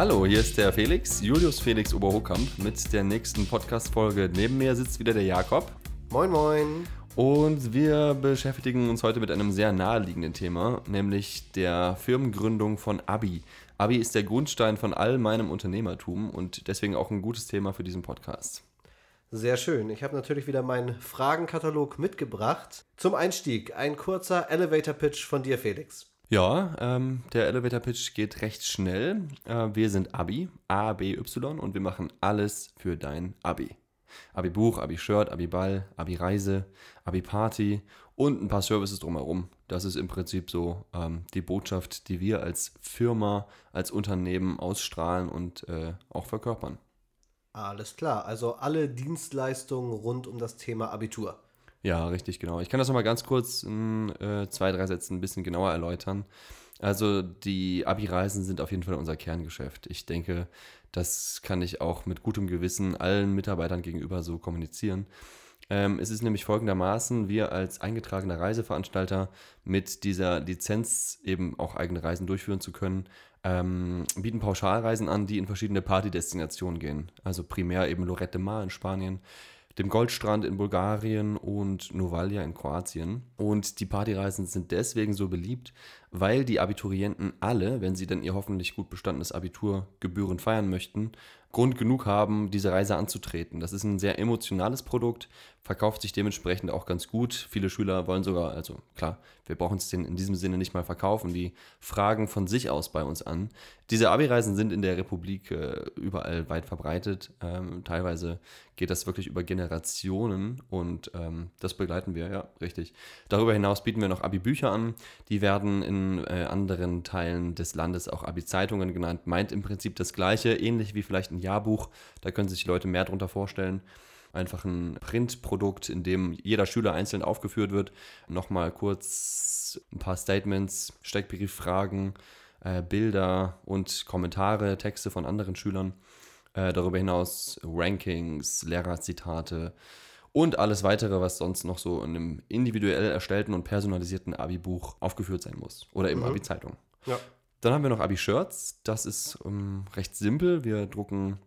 Hallo, hier ist der Felix, Julius Felix Oberhochkamp mit der nächsten Podcast-Folge. Neben mir sitzt wieder der Jakob. Moin, moin. Und wir beschäftigen uns heute mit einem sehr naheliegenden Thema, nämlich der Firmengründung von Abi. Abi ist der Grundstein von all meinem Unternehmertum und deswegen auch ein gutes Thema für diesen Podcast. Sehr schön. Ich habe natürlich wieder meinen Fragenkatalog mitgebracht. Zum Einstieg ein kurzer Elevator Pitch von dir, Felix. Ja, ähm, der Elevator Pitch geht recht schnell. Äh, wir sind Abi, A, B, Y und wir machen alles für dein Abi. Abi-Buch, Abi-Shirt, Abi-Ball, Abi-Reise, Abi-Party und ein paar Services drumherum. Das ist im Prinzip so ähm, die Botschaft, die wir als Firma, als Unternehmen ausstrahlen und äh, auch verkörpern. Alles klar, also alle Dienstleistungen rund um das Thema Abitur. Ja, richtig, genau. Ich kann das nochmal ganz kurz in äh, zwei, drei Sätzen ein bisschen genauer erläutern. Also die Abi-Reisen sind auf jeden Fall unser Kerngeschäft. Ich denke, das kann ich auch mit gutem Gewissen allen Mitarbeitern gegenüber so kommunizieren. Ähm, es ist nämlich folgendermaßen, wir als eingetragener Reiseveranstalter mit dieser Lizenz eben auch eigene Reisen durchführen zu können, ähm, bieten Pauschalreisen an, die in verschiedene Partydestinationen gehen. Also primär eben Lorette Mar in Spanien, dem Goldstrand in Bulgarien und Novalja in Kroatien. Und die Partyreisen sind deswegen so beliebt, weil die Abiturienten alle, wenn sie dann ihr hoffentlich gut bestandenes Abitur gebührend feiern möchten, Grund genug haben, diese Reise anzutreten. Das ist ein sehr emotionales Produkt, verkauft sich dementsprechend auch ganz gut. Viele Schüler wollen sogar, also klar, wir brauchen es in diesem Sinne nicht mal verkaufen, die fragen von sich aus bei uns an. Diese Abi-Reisen sind in der Republik äh, überall weit verbreitet. Ähm, teilweise geht das wirklich über Generationen und ähm, das begleiten wir, ja, richtig. Darüber hinaus bieten wir noch Abi-Bücher an. Die werden in äh, anderen Teilen des Landes auch Abi-Zeitungen genannt. Meint im Prinzip das Gleiche, ähnlich wie vielleicht ein Jahrbuch. Da können sich Leute mehr darunter vorstellen einfach ein Printprodukt, in dem jeder Schüler einzeln aufgeführt wird. Nochmal kurz ein paar Statements, Steckbrieffragen, äh, Bilder und Kommentare, Texte von anderen Schülern. Äh, darüber hinaus Rankings, Lehrerzitate und alles weitere, was sonst noch so in einem individuell erstellten und personalisierten Abi-Buch aufgeführt sein muss. Oder eben mhm. Abi-Zeitung. Ja. Dann haben wir noch Abi-Shirts. Das ist ähm, recht simpel. Wir drucken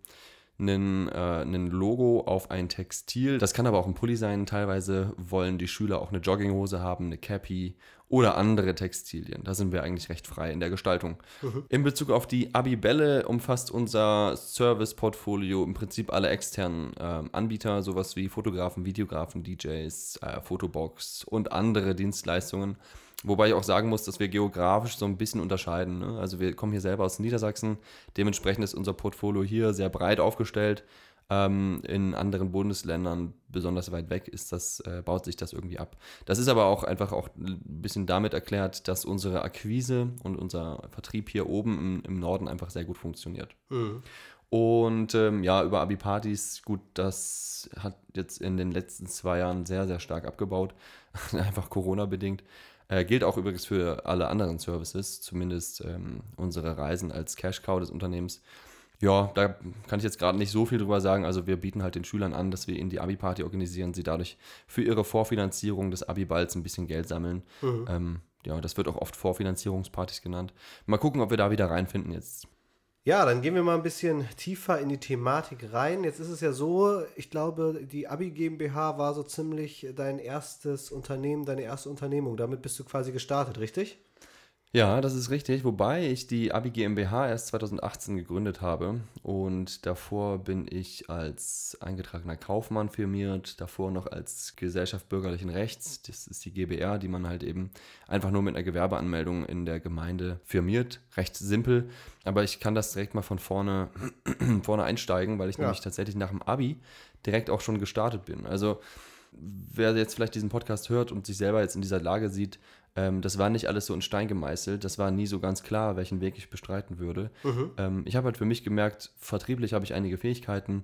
einen, äh, einen Logo auf ein Textil. Das kann aber auch ein Pulli sein. Teilweise wollen die Schüler auch eine Jogginghose haben, eine Cappy oder andere Textilien. Da sind wir eigentlich recht frei in der Gestaltung. Mhm. In Bezug auf die Abibelle umfasst unser Service-Portfolio im Prinzip alle externen äh, Anbieter, sowas wie Fotografen, Videografen, DJs, äh, Fotobox und andere Dienstleistungen. Wobei ich auch sagen muss, dass wir geografisch so ein bisschen unterscheiden. Ne? Also wir kommen hier selber aus Niedersachsen. Dementsprechend ist unser Portfolio hier sehr breit aufgestellt. Ähm, in anderen Bundesländern, besonders weit weg, ist das, äh, baut sich das irgendwie ab. Das ist aber auch einfach auch ein bisschen damit erklärt, dass unsere Akquise und unser Vertrieb hier oben im, im Norden einfach sehr gut funktioniert. Mhm. Und ähm, ja, über Abi-Partys, gut, das hat jetzt in den letzten zwei Jahren sehr, sehr stark abgebaut. einfach Corona-bedingt. Äh, gilt auch übrigens für alle anderen Services, zumindest ähm, unsere Reisen als Cash-Cow des Unternehmens. Ja, da kann ich jetzt gerade nicht so viel drüber sagen. Also wir bieten halt den Schülern an, dass wir ihnen die Abi-Party organisieren, sie dadurch für ihre Vorfinanzierung des Abi-Balls ein bisschen Geld sammeln. Mhm. Ähm, ja, das wird auch oft Vorfinanzierungspartys genannt. Mal gucken, ob wir da wieder reinfinden jetzt. Ja, dann gehen wir mal ein bisschen tiefer in die Thematik rein. Jetzt ist es ja so, ich glaube, die Abi GmbH war so ziemlich dein erstes Unternehmen, deine erste Unternehmung. Damit bist du quasi gestartet, richtig? Ja, das ist richtig, wobei ich die Abi GmbH erst 2018 gegründet habe und davor bin ich als eingetragener Kaufmann firmiert, davor noch als Gesellschaft bürgerlichen Rechts, das ist die GBR, die man halt eben einfach nur mit einer Gewerbeanmeldung in der Gemeinde firmiert, recht simpel, aber ich kann das direkt mal von vorne, vorne einsteigen, weil ich ja. nämlich tatsächlich nach dem Abi direkt auch schon gestartet bin. Also wer jetzt vielleicht diesen Podcast hört und sich selber jetzt in dieser Lage sieht, ähm, das war nicht alles so in Stein gemeißelt. Das war nie so ganz klar, welchen Weg ich bestreiten würde. Mhm. Ähm, ich habe halt für mich gemerkt, vertrieblich habe ich einige Fähigkeiten.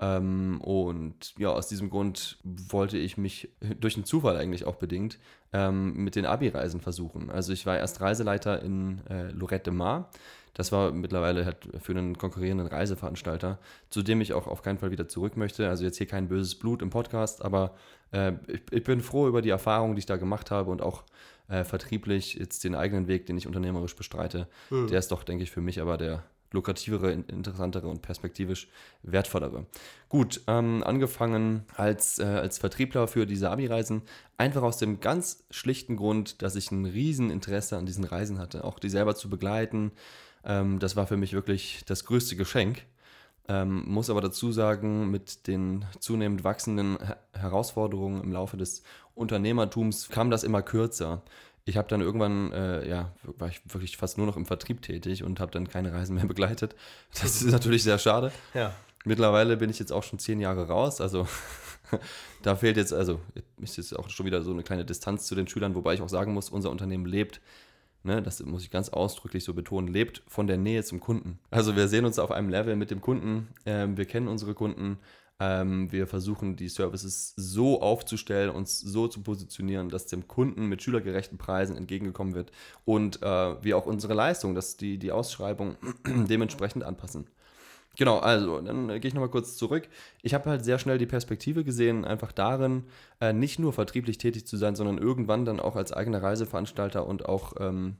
Ähm, und ja, aus diesem Grund wollte ich mich durch einen Zufall eigentlich auch bedingt ähm, mit den Abi-Reisen versuchen. Also ich war erst Reiseleiter in äh, Lorette de Mar. Das war mittlerweile halt für einen konkurrierenden Reiseveranstalter, zu dem ich auch auf keinen Fall wieder zurück möchte. Also jetzt hier kein böses Blut im Podcast, aber äh, ich, ich, bin froh über die Erfahrung, die ich da gemacht habe und auch äh, vertrieblich jetzt den eigenen Weg, den ich unternehmerisch bestreite, mhm. der ist doch, denke ich, für mich aber der lukrativere, interessantere und perspektivisch wertvollere. Gut, ähm, angefangen als, äh, als Vertriebler für diese Abi-Reisen, einfach aus dem ganz schlichten Grund, dass ich ein Rieseninteresse an diesen Reisen hatte, auch die selber zu begleiten. Ähm, das war für mich wirklich das größte Geschenk. Ähm, muss aber dazu sagen, mit den zunehmend wachsenden Herausforderungen im Laufe des Unternehmertums kam das immer kürzer ich habe dann irgendwann, äh, ja, war ich wirklich fast nur noch im Vertrieb tätig und habe dann keine Reisen mehr begleitet. Das ist natürlich sehr schade. Ja. Mittlerweile bin ich jetzt auch schon zehn Jahre raus, also da fehlt jetzt, also ist jetzt auch schon wieder so eine kleine Distanz zu den Schülern, wobei ich auch sagen muss, unser Unternehmen lebt, ne, das muss ich ganz ausdrücklich so betonen, lebt von der Nähe zum Kunden. Also wir sehen uns auf einem Level mit dem Kunden, ähm, wir kennen unsere Kunden, ähm, wir versuchen die Services so aufzustellen, uns so zu positionieren, dass dem Kunden mit schülergerechten Preisen entgegengekommen wird und äh, wir auch unsere Leistung, dass die, die Ausschreibung dementsprechend anpassen. Genau, also dann gehe ich nochmal kurz zurück. Ich habe halt sehr schnell die Perspektive gesehen, einfach darin, äh, nicht nur vertrieblich tätig zu sein, sondern irgendwann dann auch als eigener Reiseveranstalter und auch ähm,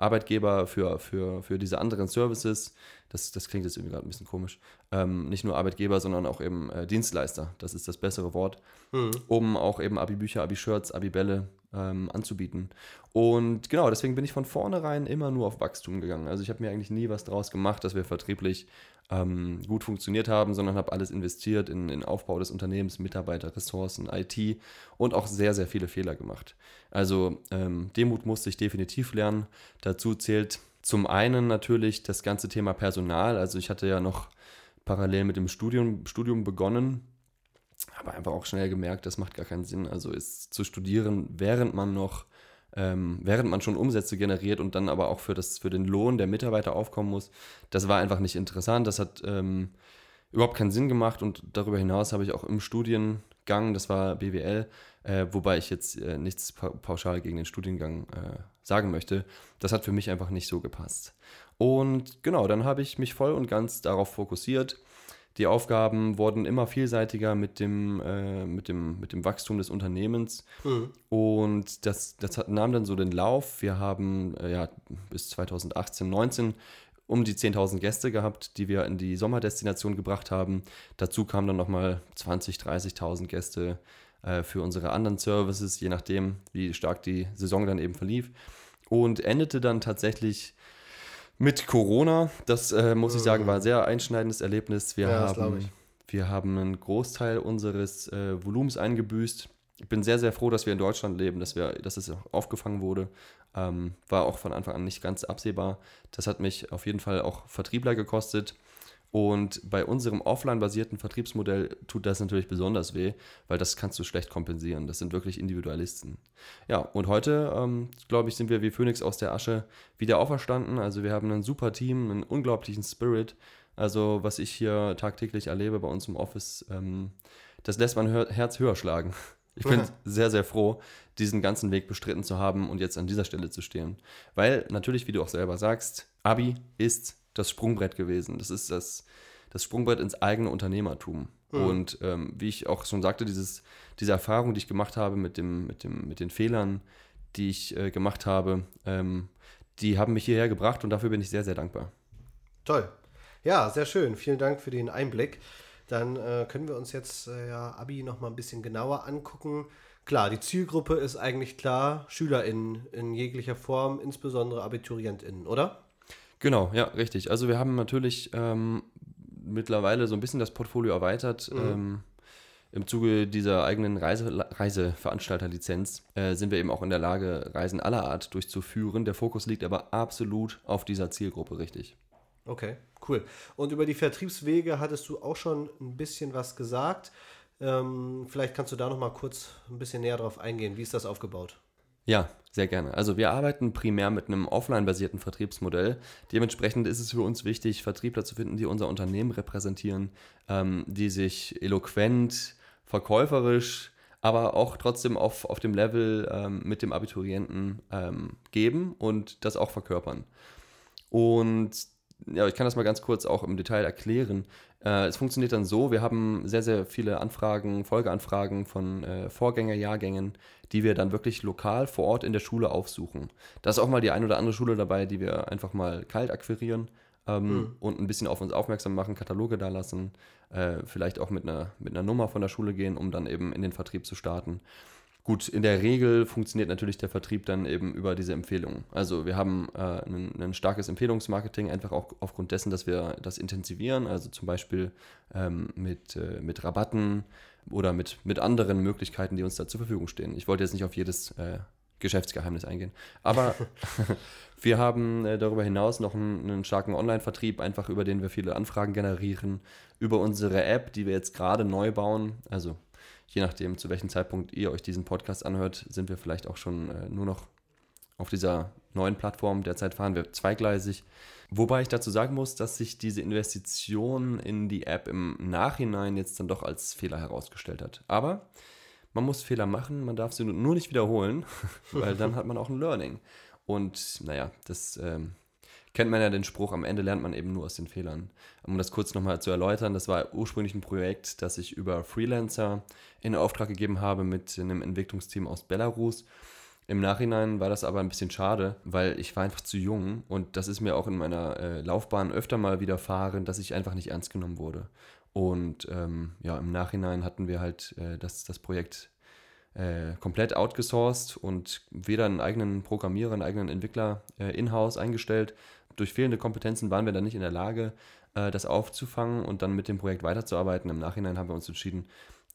Arbeitgeber für, für, für diese anderen Services. Das, das klingt jetzt irgendwie gerade ein bisschen komisch. Ähm, nicht nur Arbeitgeber, sondern auch eben äh, Dienstleister. Das ist das bessere Wort. Mhm. Um auch eben Abi-Bücher, Abi-Shirts, Abi-Bälle ähm, anzubieten. Und genau, deswegen bin ich von vornherein immer nur auf Wachstum gegangen. Also ich habe mir eigentlich nie was draus gemacht, dass wir vertrieblich ähm, gut funktioniert haben, sondern habe alles investiert in den Aufbau des Unternehmens, Mitarbeiter, Ressourcen, IT und auch sehr, sehr viele Fehler gemacht. Also ähm, Demut musste ich definitiv lernen. Dazu zählt zum einen natürlich das ganze Thema Personal. Also ich hatte ja noch parallel mit dem Studium, Studium begonnen, aber einfach auch schnell gemerkt, das macht gar keinen Sinn. Also ist zu studieren, während man noch ähm, während man schon Umsätze generiert und dann aber auch für, das, für den Lohn der Mitarbeiter aufkommen muss, das war einfach nicht interessant. Das hat ähm, überhaupt keinen Sinn gemacht und darüber hinaus habe ich auch im Studiengang, das war BWL, äh, wobei ich jetzt äh, nichts pa pauschal gegen den Studiengang äh, sagen möchte, das hat für mich einfach nicht so gepasst. Und genau, dann habe ich mich voll und ganz darauf fokussiert, die Aufgaben wurden immer vielseitiger mit dem, äh, mit dem, mit dem Wachstum des Unternehmens. Mhm. Und das, das hat, nahm dann so den Lauf. Wir haben äh, ja, bis 2018, 19 um die 10.000 Gäste gehabt, die wir in die Sommerdestination gebracht haben. Dazu kamen dann nochmal 20.000, 30.000 Gäste äh, für unsere anderen Services, je nachdem, wie stark die Saison dann eben verlief. Und endete dann tatsächlich mit Corona. Das äh, muss ich sagen, war ein sehr einschneidendes Erlebnis. Wir, ja, haben, wir haben einen Großteil unseres äh, Volumens eingebüßt. Ich bin sehr, sehr froh, dass wir in Deutschland leben, dass, wir, dass es aufgefangen wurde. Ähm, war auch von Anfang an nicht ganz absehbar. Das hat mich auf jeden Fall auch Vertriebler gekostet. Und bei unserem offline-basierten Vertriebsmodell tut das natürlich besonders weh, weil das kannst du schlecht kompensieren. Das sind wirklich Individualisten. Ja, und heute, ähm, glaube ich, sind wir wie Phoenix aus der Asche wieder auferstanden. Also wir haben ein super Team, einen unglaublichen Spirit. Also was ich hier tagtäglich erlebe bei uns im Office, ähm, das lässt mein Herz höher schlagen. Ich bin sehr, sehr froh, diesen ganzen Weg bestritten zu haben und jetzt an dieser Stelle zu stehen. Weil natürlich, wie du auch selber sagst, Abi ist das Sprungbrett gewesen. Das ist das, das Sprungbrett ins eigene Unternehmertum. Mhm. Und ähm, wie ich auch schon sagte, dieses, diese Erfahrung, die ich gemacht habe mit, dem, mit, dem, mit den Fehlern, die ich äh, gemacht habe, ähm, die haben mich hierher gebracht und dafür bin ich sehr, sehr dankbar. Toll. Ja, sehr schön. Vielen Dank für den Einblick. Dann äh, können wir uns jetzt äh, ja, Abi noch mal ein bisschen genauer angucken. Klar, die Zielgruppe ist eigentlich klar, SchülerInnen in jeglicher Form, insbesondere AbiturientInnen, oder? Genau, ja, richtig. Also wir haben natürlich ähm, mittlerweile so ein bisschen das Portfolio erweitert. Mhm. Ähm, Im Zuge dieser eigenen Reise, Reiseveranstalterlizenz äh, sind wir eben auch in der Lage, Reisen aller Art durchzuführen. Der Fokus liegt aber absolut auf dieser Zielgruppe, richtig. Okay, cool. Und über die Vertriebswege hattest du auch schon ein bisschen was gesagt. Ähm, vielleicht kannst du da noch mal kurz ein bisschen näher drauf eingehen. Wie ist das aufgebaut? Ja, sehr gerne. Also wir arbeiten primär mit einem offline-basierten Vertriebsmodell. Dementsprechend ist es für uns wichtig, Vertriebler zu finden, die unser Unternehmen repräsentieren, ähm, die sich eloquent, verkäuferisch, aber auch trotzdem auf, auf dem Level ähm, mit dem Abiturienten ähm, geben und das auch verkörpern. Und ja, ich kann das mal ganz kurz auch im Detail erklären. Äh, es funktioniert dann so, wir haben sehr, sehr viele Anfragen, Folgeanfragen von äh, Vorgängerjahrgängen, die wir dann wirklich lokal vor Ort in der Schule aufsuchen. Da ist auch mal die ein oder andere Schule dabei, die wir einfach mal kalt akquirieren. ähm, mhm. und ein bisschen auf uns aufmerksam machen, Kataloge da lassen, äh, vielleicht auch mit einer, mit einer Nummer von der Schule gehen, um dann eben in den Vertrieb zu starten. Gut, in der Regel funktioniert natürlich der Vertrieb dann eben über diese Empfehlungen. Also wir haben äh, ein, ein, starkes Empfehlungsmarketing, einfach auch aufgrund dessen, dass wir das intensivieren, also zum Beispiel ähm, mit, äh, mit Rabatten oder mit, mit anderen Möglichkeiten, die uns da zur Verfügung stehen. Ich wollte jetzt nicht auf jedes äh, Geschäftsgeheimnis eingehen, aber wir haben äh, darüber hinaus noch einen, einen starken Online-Vertrieb, einfach über den wir viele Anfragen generieren, über unsere App, die wir jetzt gerade neu bauen, also je nachdem, zu welchem Zeitpunkt ihr euch diesen Podcast anhört, sind wir vielleicht auch schon äh, nur noch auf dieser neuen Plattform. Derzeit fahren wir zweigleisig. Wobei ich dazu sagen muss, dass sich diese Investition in die App im Nachhinein jetzt dann doch als Fehler herausgestellt hat. Aber man muss Fehler machen, man darf sie nur nicht wiederholen, weil dann hat man auch ein Learning. Und naja, das ähm, kennt man ja den Spruch, am Ende lernt man eben nur aus den Fehlern. Um das kurz nochmal zu erläutern, das war ursprünglich ein Projekt, das ich über Freelancer in Auftrag gegeben habe mit einem Entwicklungsteam aus Belarus. Im Nachhinein war das aber ein bisschen schade, weil ich war einfach zu jung und das ist mir auch in meiner äh, Laufbahn öfter mal widerfahren, dass ich einfach nicht ernst genommen wurde. Und ähm, ja, im Nachhinein hatten wir halt äh, das, das Projekt äh, komplett outgesourced und weder einen eigenen Programmierer, einen eigenen Entwickler äh, in-house eingestellt, durch fehlende Kompetenzen waren wir dann nicht in der Lage, äh, das aufzufangen und dann mit dem Projekt weiterzuarbeiten. Im Nachhinein haben wir uns entschieden,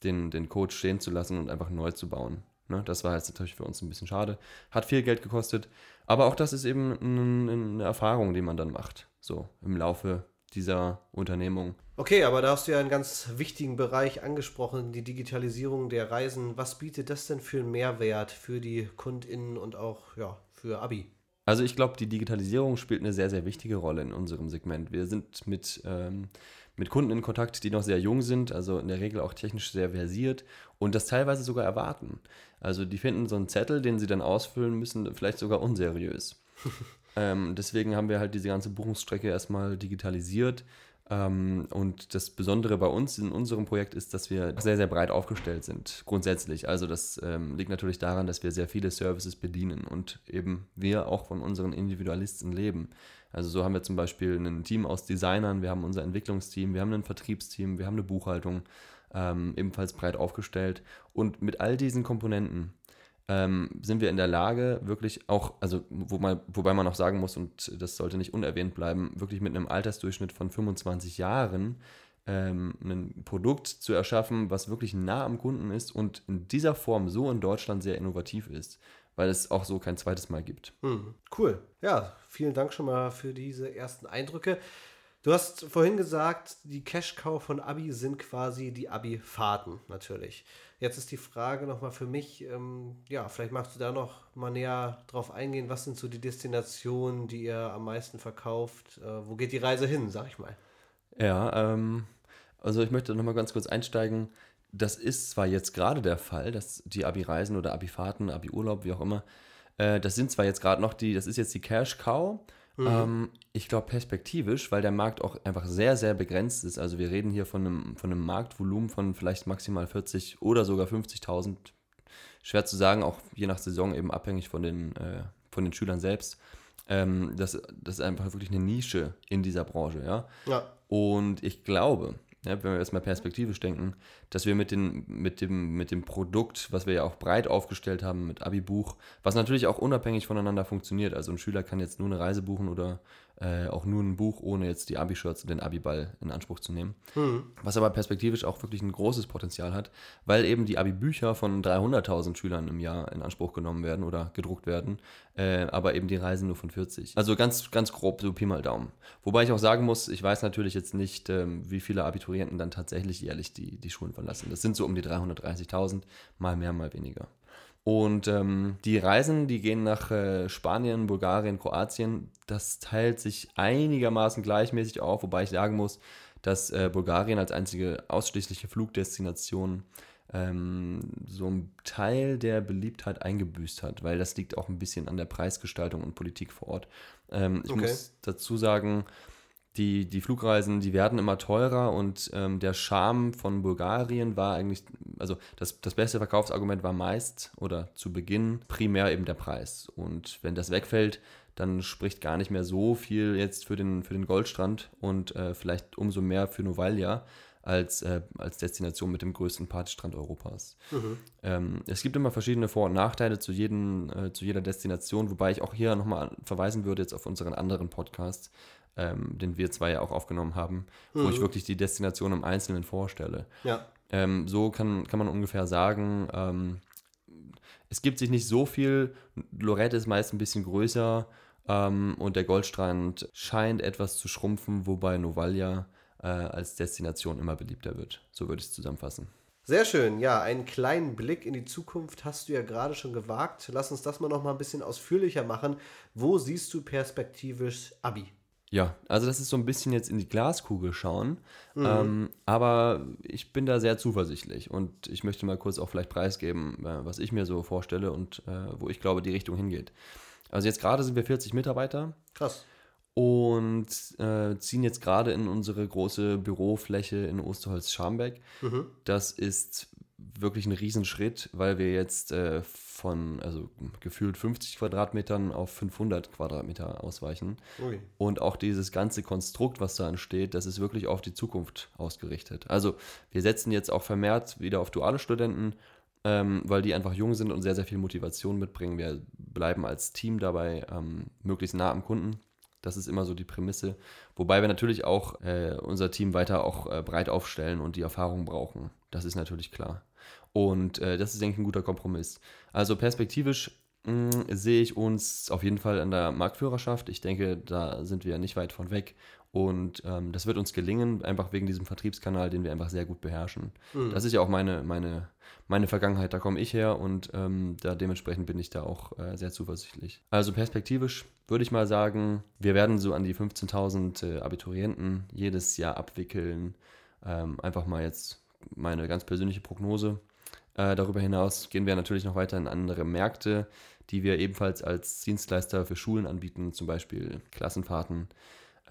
den, den Code stehen zu lassen und einfach neu zu bauen. Ne? Das war jetzt natürlich für uns ein bisschen schade. Hat viel Geld gekostet. Aber auch das ist eben eine Erfahrung, die man dann macht. So im Laufe dieser Unternehmung. Okay, aber da hast du ja einen ganz wichtigen Bereich angesprochen, die Digitalisierung der Reisen. Was bietet das denn für einen Mehrwert für die KundInnen und auch ja, für Abi? Also ich glaube, die Digitalisierung spielt eine sehr, sehr wichtige Rolle in unserem Segment. Wir sind mit, ähm, mit Kunden in Kontakt, die noch sehr jung sind, also in der Regel auch technisch sehr versiert und das teilweise sogar erwarten. Also die finden so einen Zettel, den sie dann ausfüllen müssen, vielleicht sogar unseriös. ähm, deswegen haben wir halt diese ganze Buchungsstrecke erstmal digitalisiert ähm, und das Besondere bei uns in unserem Projekt ist, dass wir sehr, sehr breit aufgestellt sind, grundsätzlich. Also das ähm, liegt natürlich daran, dass wir sehr viele Services bedienen und eben wir auch von unseren Individualisten leben. Also so haben wir zum Beispiel ein Team aus Designern, wir haben unser Entwicklungsteam, wir haben ein Vertriebsteam, wir haben eine Buchhaltung, ähm, ebenfalls breit aufgestellt. Und mit all diesen Komponenten ähm, sind wir in der Lage, wirklich auch, also wo man, wobei man auch sagen muss, und das sollte nicht unerwähnt bleiben, wirklich mit einem Altersdurchschnitt von 25 Jahren ähm, ein Produkt zu erschaffen, was wirklich nah am Kunden ist und in dieser Form so in Deutschland sehr innovativ ist, weil es auch so kein zweites Mal gibt. Hm, cool. Ja, vielen Dank schon mal für diese ersten Eindrücke. Du hast vorhin gesagt, die Cash-Cow von Abi sind quasi die Abi-Fahrten natürlich. Jetzt ist die Frage nochmal für mich, ähm, ja, vielleicht magst du da noch mal näher drauf eingehen. Was sind so die Destinationen, die ihr am meisten verkauft? Äh, wo geht die Reise hin, sag ich mal? Ja, ähm, also ich möchte nochmal ganz kurz einsteigen. Das ist zwar jetzt gerade der Fall, dass die Abi-Reisen oder Abi-Fahrten, Abi-Urlaub, wie auch immer, äh, das sind zwar jetzt gerade noch die, das ist jetzt die Cash-Cow, Mhm. Ähm, ich glaube perspektivisch, weil der Markt auch einfach sehr, sehr begrenzt ist. Also wir reden hier von einem, von einem Marktvolumen von vielleicht maximal 40 oder sogar 50.000. Schwer zu sagen, auch je nach Saison eben abhängig von den, äh, von den Schülern selbst. Ähm, das, das ist einfach wirklich eine Nische in dieser Branche, ja. ja. Und ich glaube, ja, wenn wir erstmal perspektivisch denken, dass wir mit, den, mit, dem, mit dem Produkt, was wir ja auch breit aufgestellt haben, mit Abi-Buch, was natürlich auch unabhängig voneinander funktioniert. Also ein Schüler kann jetzt nur eine Reise buchen oder äh, auch nur ein Buch, ohne jetzt die Abi-Shirts und den Abi-Ball in Anspruch zu nehmen. Mhm. Was aber perspektivisch auch wirklich ein großes Potenzial hat, weil eben die Abi-Bücher von 300.000 Schülern im Jahr in Anspruch genommen werden oder gedruckt werden, äh, aber eben die Reisen nur von 40. Also ganz, ganz grob, so Pi mal Daumen. Wobei ich auch sagen muss, ich weiß natürlich jetzt nicht, ähm, wie viele Abiturienten dann tatsächlich jährlich die, die Schulen verlassen. Das sind so um die 330.000, mal mehr, mal weniger. Und ähm, die Reisen, die gehen nach äh, Spanien, Bulgarien, Kroatien. Das teilt sich einigermaßen gleichmäßig auf, wobei ich sagen muss, dass äh, Bulgarien als einzige ausschließliche Flugdestination ähm, so einen Teil der Beliebtheit eingebüßt hat, weil das liegt auch ein bisschen an der Preisgestaltung und Politik vor Ort. Ähm, ich okay. muss dazu sagen, die, die Flugreisen, die werden immer teurer und ähm, der Charme von Bulgarien war eigentlich, also das, das beste Verkaufsargument war meist oder zu Beginn primär eben der Preis. Und wenn das wegfällt, dann spricht gar nicht mehr so viel jetzt für den, für den Goldstrand und äh, vielleicht umso mehr für Novalia als, äh, als Destination mit dem größten Partystrand Europas. Mhm. Ähm, es gibt immer verschiedene Vor- und Nachteile zu, jeden, äh, zu jeder Destination, wobei ich auch hier nochmal verweisen würde jetzt auf unseren anderen Podcast, ähm, den wir zwei ja auch aufgenommen haben, mhm. wo ich wirklich die Destination im Einzelnen vorstelle. Ja. Ähm, so kann, kann man ungefähr sagen, ähm, es gibt sich nicht so viel. Lorette ist meist ein bisschen größer ähm, und der Goldstrand scheint etwas zu schrumpfen, wobei Novalia äh, als Destination immer beliebter wird. So würde ich es zusammenfassen. Sehr schön. Ja, einen kleinen Blick in die Zukunft hast du ja gerade schon gewagt. Lass uns das mal noch mal ein bisschen ausführlicher machen. Wo siehst du perspektivisch Abi? Ja, also das ist so ein bisschen jetzt in die Glaskugel schauen. Mhm. Ähm, aber ich bin da sehr zuversichtlich und ich möchte mal kurz auch vielleicht preisgeben, äh, was ich mir so vorstelle und äh, wo ich glaube, die Richtung hingeht. Also jetzt gerade sind wir 40 Mitarbeiter. Krass. Und äh, ziehen jetzt gerade in unsere große Bürofläche in Osterholz-Scharmbeck. Mhm. Das ist wirklich ein Riesenschritt, weil wir jetzt äh, von also gefühlt 50 Quadratmetern auf 500 Quadratmeter ausweichen. Ui. Und auch dieses ganze Konstrukt, was da entsteht, das ist wirklich auf die Zukunft ausgerichtet. Also wir setzen jetzt auch vermehrt wieder auf duale Studenten, ähm, weil die einfach jung sind und sehr, sehr viel Motivation mitbringen. Wir bleiben als Team dabei ähm, möglichst nah am Kunden. Das ist immer so die Prämisse. Wobei wir natürlich auch äh, unser Team weiter auch äh, breit aufstellen und die Erfahrung brauchen. Das ist natürlich klar. Und äh, das ist, denke ich, ein guter Kompromiss. Also perspektivisch mh, mm, sehe ich uns auf jeden Fall an der Marktführerschaft. Ich denke, da sind wir nicht weit von weg. Und ähm, das wird uns gelingen, einfach wegen diesem Vertriebskanal, den wir einfach sehr gut beherrschen. Mhm. Das ist ja auch meine, meine, meine Vergangenheit, da komme ich her und ähm, da dementsprechend bin ich da auch äh, sehr zuversichtlich. Also perspektivisch würde ich mal sagen, wir werden so an die 15.000 äh, Abiturienten jedes Jahr abwickeln. Ähm, einfach mal jetzt meine ganz persönliche Prognose. Äh, darüber hinaus gehen wir natürlich noch weiter in andere Märkte, die wir ebenfalls als Dienstleister für Schulen anbieten, zum Beispiel Klassenfahrten.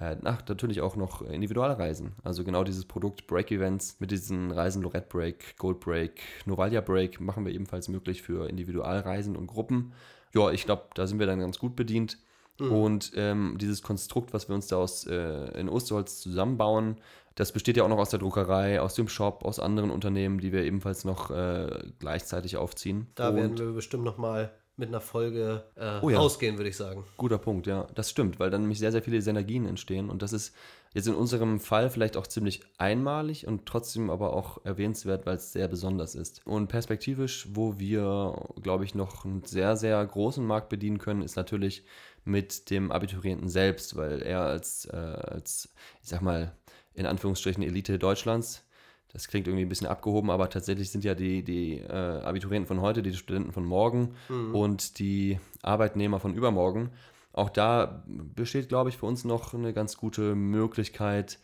Äh, nach, natürlich auch noch Individualreisen. Also genau dieses Produkt Break Events mit diesen Reisen Lorette Break, Gold Break, Novalia Break machen wir ebenfalls möglich für Individualreisen und Gruppen. Ja, ich glaube, da sind wir dann ganz gut bedient. Mhm. Und ähm, dieses Konstrukt, was wir uns da aus, äh, in Osterholz zusammenbauen, das besteht ja auch noch aus der Druckerei, aus dem Shop, aus anderen Unternehmen, die wir ebenfalls noch äh, gleichzeitig aufziehen. Da Und werden wir bestimmt noch mal mit einer Folge äh, oh ja. ausgehen, würde ich sagen. Guter Punkt, ja. Das stimmt, weil dann nämlich sehr, sehr viele Synergien entstehen. Und das ist jetzt in unserem Fall vielleicht auch ziemlich einmalig und trotzdem aber auch erwähnenswert, weil es sehr besonders ist. Und perspektivisch, wo wir, glaube ich, noch einen sehr, sehr großen Markt bedienen können, ist natürlich mit dem Abiturienten selbst, weil er als, äh, als ich sag mal, in Anführungsstrichen Elite Deutschlands. Das klingt irgendwie ein bisschen abgehoben, aber tatsächlich sind ja die, die äh, Abiturienten von heute, die Studenten von morgen mhm. und die Arbeitnehmer von übermorgen. Auch da besteht, glaube ich, für uns noch eine ganz gute Möglichkeit,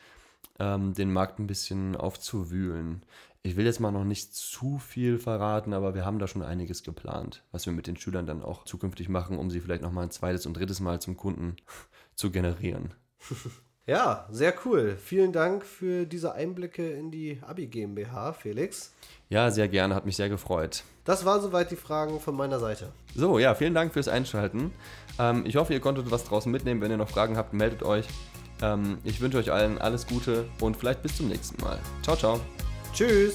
ähm, den Markt ein bisschen aufzuwühlen. Ich will jetzt mal noch nicht zu viel verraten, aber wir haben da schon einiges geplant, was wir mit den Schülern dann auch zukünftig machen, um sie vielleicht noch mal ein zweites und drittes Mal zum Kunden zu generieren. Ja, sehr cool. Vielen Dank für diese Einblicke in die Abi GmbH, Felix. Ja, sehr gerne, hat mich sehr gefreut. Das waren soweit die Fragen von meiner Seite. So, ja, vielen Dank fürs Einschalten. Ähm, ich hoffe, ihr konntet was draußen mitnehmen. Wenn ihr noch Fragen habt, meldet euch. Ähm, ich wünsche euch allen alles Gute und vielleicht bis zum nächsten Mal. Ciao, ciao. Tschüss.